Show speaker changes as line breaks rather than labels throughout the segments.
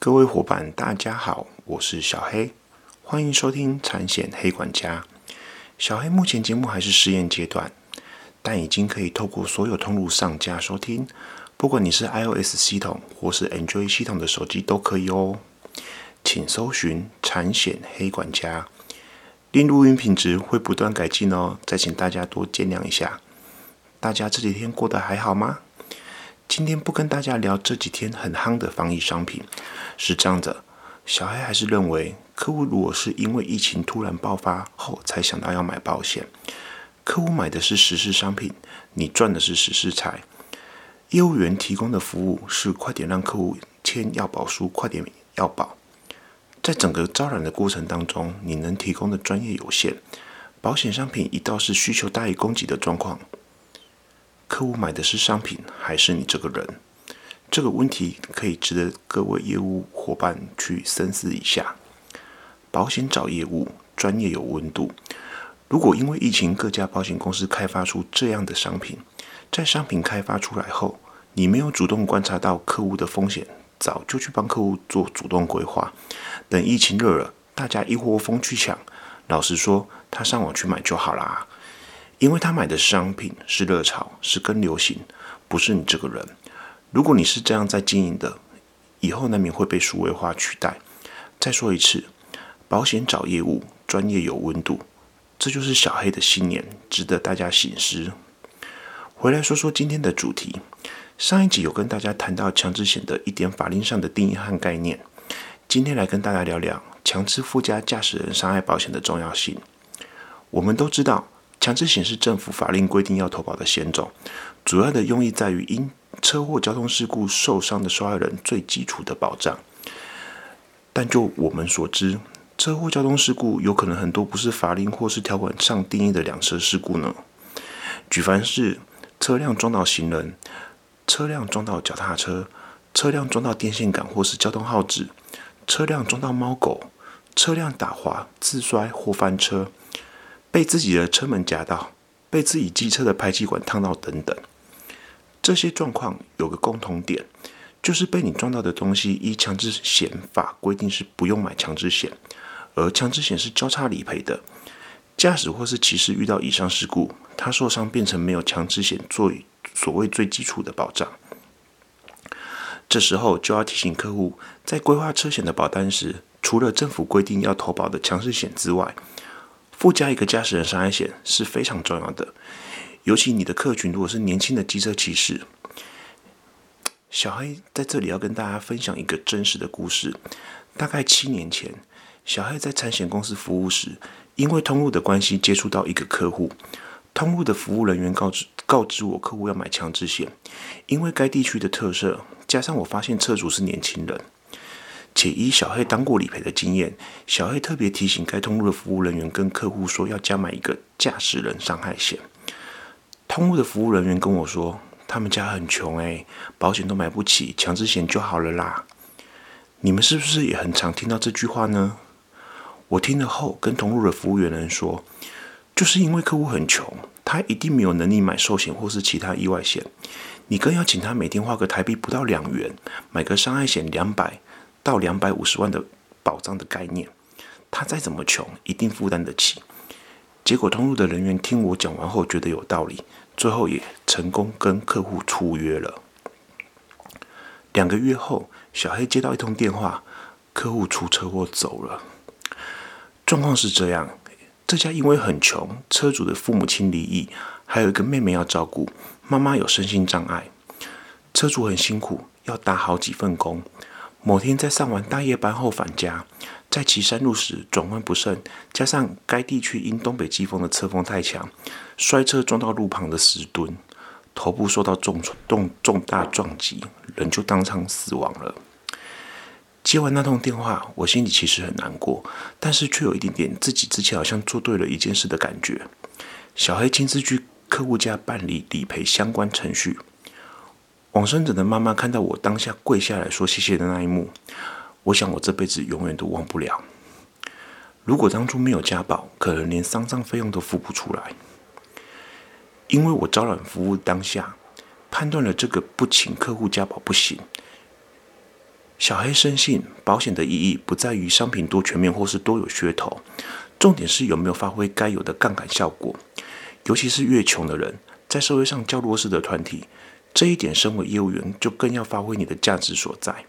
各位伙伴，大家好，我是小黑，欢迎收听产险黑管家。小黑目前节目还是试验阶段，但已经可以透过所有通路上架收听，不管你是 iOS 系统或是 Android 系统的手机都可以哦。请搜寻产险黑管家，令录音品质会不断改进哦，再请大家多见谅一下。大家这几天过得还好吗？今天不跟大家聊这几天很夯的防疫商品，是这样的，小黑还是认为，客户如果是因为疫情突然爆发后才想到要买保险，客户买的是实事商品，你赚的是实事财。业务员提供的服务是快点让客户签要保书，快点要保。在整个招揽的过程当中，你能提供的专业有限，保险商品一到是需求大于供给的状况。客户买的是商品还是你这个人？这个问题可以值得各位业务伙伴去深思一下。保险找业务，专业有温度。如果因为疫情，各家保险公司开发出这样的商品，在商品开发出来后，你没有主动观察到客户的风险，早就去帮客户做主动规划。等疫情热了，大家一窝蜂去抢，老实说，他上网去买就好啦。因为他买的商品是热潮，是跟流行，不是你这个人。如果你是这样在经营的，以后难免会被数位化取代。再说一次，保险找业务，专业有温度，这就是小黑的信念，值得大家醒思。回来说说今天的主题，上一集有跟大家谈到强制险的一点法令上的定义和概念，今天来跟大家聊聊强制附加驾驶人伤害保险的重要性。我们都知道。强制险是政府法令规定要投保的险种，主要的用意在于因车祸、交通事故受伤的受害人最基础的保障。但就我们所知，车祸、交通事故有可能很多不是法令或是条款上定义的两车事故呢。举凡是车辆撞到行人、车辆撞到脚踏车、车辆撞到电线杆或是交通号志、车辆撞到猫狗、车辆打滑、自摔或翻车。被自己的车门夹到，被自己机车的排气管烫到，等等，这些状况有个共同点，就是被你撞到的东西，依强制险法规定是不用买强制险，而强制险是交叉理赔的。驾驶或是骑士遇到以上事故，他受伤变成没有强制险作为所谓最基础的保障。这时候就要提醒客户，在规划车险的保单时，除了政府规定要投保的强制险之外，附加一个驾驶人伤害险是非常重要的，尤其你的客群如果是年轻的机车骑士。小黑在这里要跟大家分享一个真实的故事。大概七年前，小黑在产险公司服务时，因为通路的关系接触到一个客户，通路的服务人员告知告知我客户要买强制险，因为该地区的特色，加上我发现车主是年轻人。且依小黑当过理赔的经验，小黑特别提醒该通路的服务人员跟客户说要加买一个驾驶人伤害险。通路的服务人员跟我说，他们家很穷诶，保险都买不起，强制险就好了啦。你们是不是也很常听到这句话呢？我听了后跟通路的服务员人说，就是因为客户很穷，他一定没有能力买寿险或是其他意外险，你更要请他每天花个台币不到两元买个伤害险两百。到两百五十万的保障的概念，他再怎么穷，一定负担得起。结果通路的人员听我讲完后，觉得有道理，最后也成功跟客户出约了。两个月后，小黑接到一通电话，客户出车祸走了。状况是这样：这家因为很穷，车主的父母亲离异，还有一个妹妹要照顾，妈妈有身心障碍，车主很辛苦，要打好几份工。某天在上完大夜班后返家，在骑山路时转弯不慎，加上该地区因东北季风的侧风太强，摔车撞到路旁的石墩，头部受到重重重大撞击，人就当场死亡了。接完那通电话，我心里其实很难过，但是却有一点点自己之前好像做对了一件事的感觉。小黑亲自去客户家办理理赔相关程序。往生者的妈妈看到我当下跪下来说谢谢的那一幕，我想我这辈子永远都忘不了。如果当初没有家保，可能连丧葬费用都付不出来。因为我招揽服务当下，判断了这个不请客户家保不行，小黑深信，保险的意义不在于商品多全面或是多有噱头，重点是有没有发挥该有的杠杆效果。尤其是越穷的人，在社会上较弱势的团体，这一点身为业务员就更要发挥你的价值所在，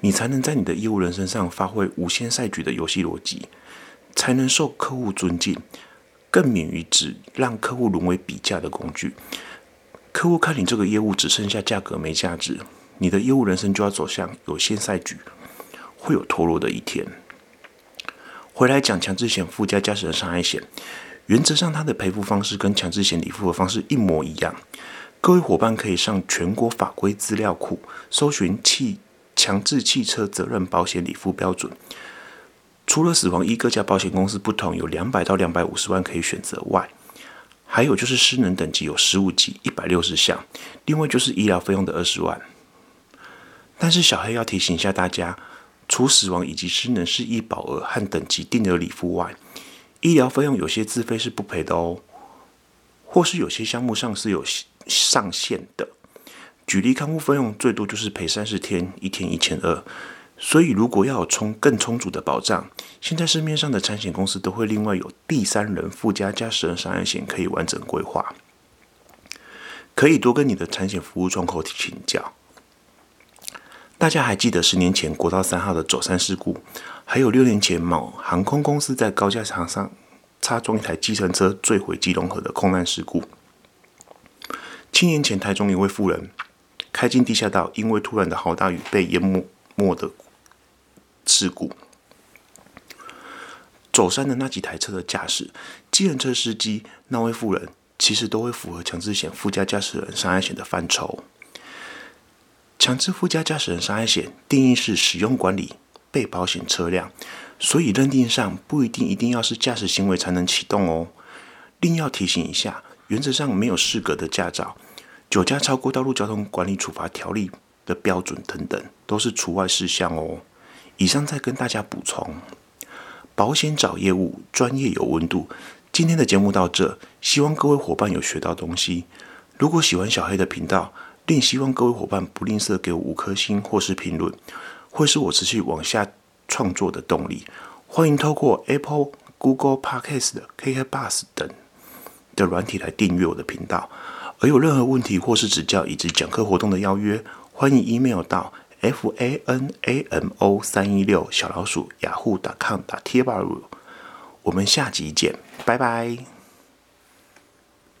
你才能在你的业务人身上发挥无限赛局的游戏逻辑，才能受客户尊敬，更免于只让客户沦为比价的工具。客户看你这个业务只剩下价格没价值。你的业务人生就要走向有限赛局，会有脱落的一天。回来讲强制险附加驾驶人伤害险，原则上它的赔付方式跟强制险理付的方式一模一样。各位伙伴可以上全国法规资料库搜寻汽强制汽车责任保险理付标准。除了死亡一各家保险公司不同，有两百到两百五十万可以选择外，还有就是失能等级有十五级一百六十项，另外就是医疗费用的二十万。但是小黑要提醒一下大家，除死亡以及失能是医保额和等级定额理付外，医疗费用有些自费是不赔的哦，或是有些项目上是有上限的。举例看护费用最多就是赔三十天，一天一千二。所以如果要有充更充足的保障，现在市面上的产险公司都会另外有第三人附加驾驶人伤害险可以完整规划，可以多跟你的产险服务窗口请教。大家还记得十年前国道三号的走山事故，还有六年前某航空公司在高架桥上插装一台计程车坠毁基隆河的空难事故。七年前台中一位妇人开进地下道，因为突然的好大雨被淹没没的事故。走山的那几台车的驾驶、计程车司机那位妇人，其实都会符合强制险附加驾驶人伤害险的范畴。强制附加驾驶人伤害险定义是使用管理被保险车辆，所以认定上不一定一定要是驾驶行为才能启动哦。另要提醒一下，原则上没有适格的驾照、酒驾超过道路交通管理处罚条例的标准等等，都是除外事项哦。以上再跟大家补充，保险找业务专业有温度。今天的节目到这，希望各位伙伴有学到东西。如果喜欢小黑的频道，另希望各位伙伴不吝啬给我五颗星或是评论，会是我持续往下创作的动力。欢迎透过 Apple、Google Podcast、KK Bus 等的软体来订阅我的频道。而有任何问题或是指教以及讲课活动的邀约，欢迎 email 到 f a n a m o 三一六小老鼠雅虎 .com 打贴吧。我们下集见，拜拜。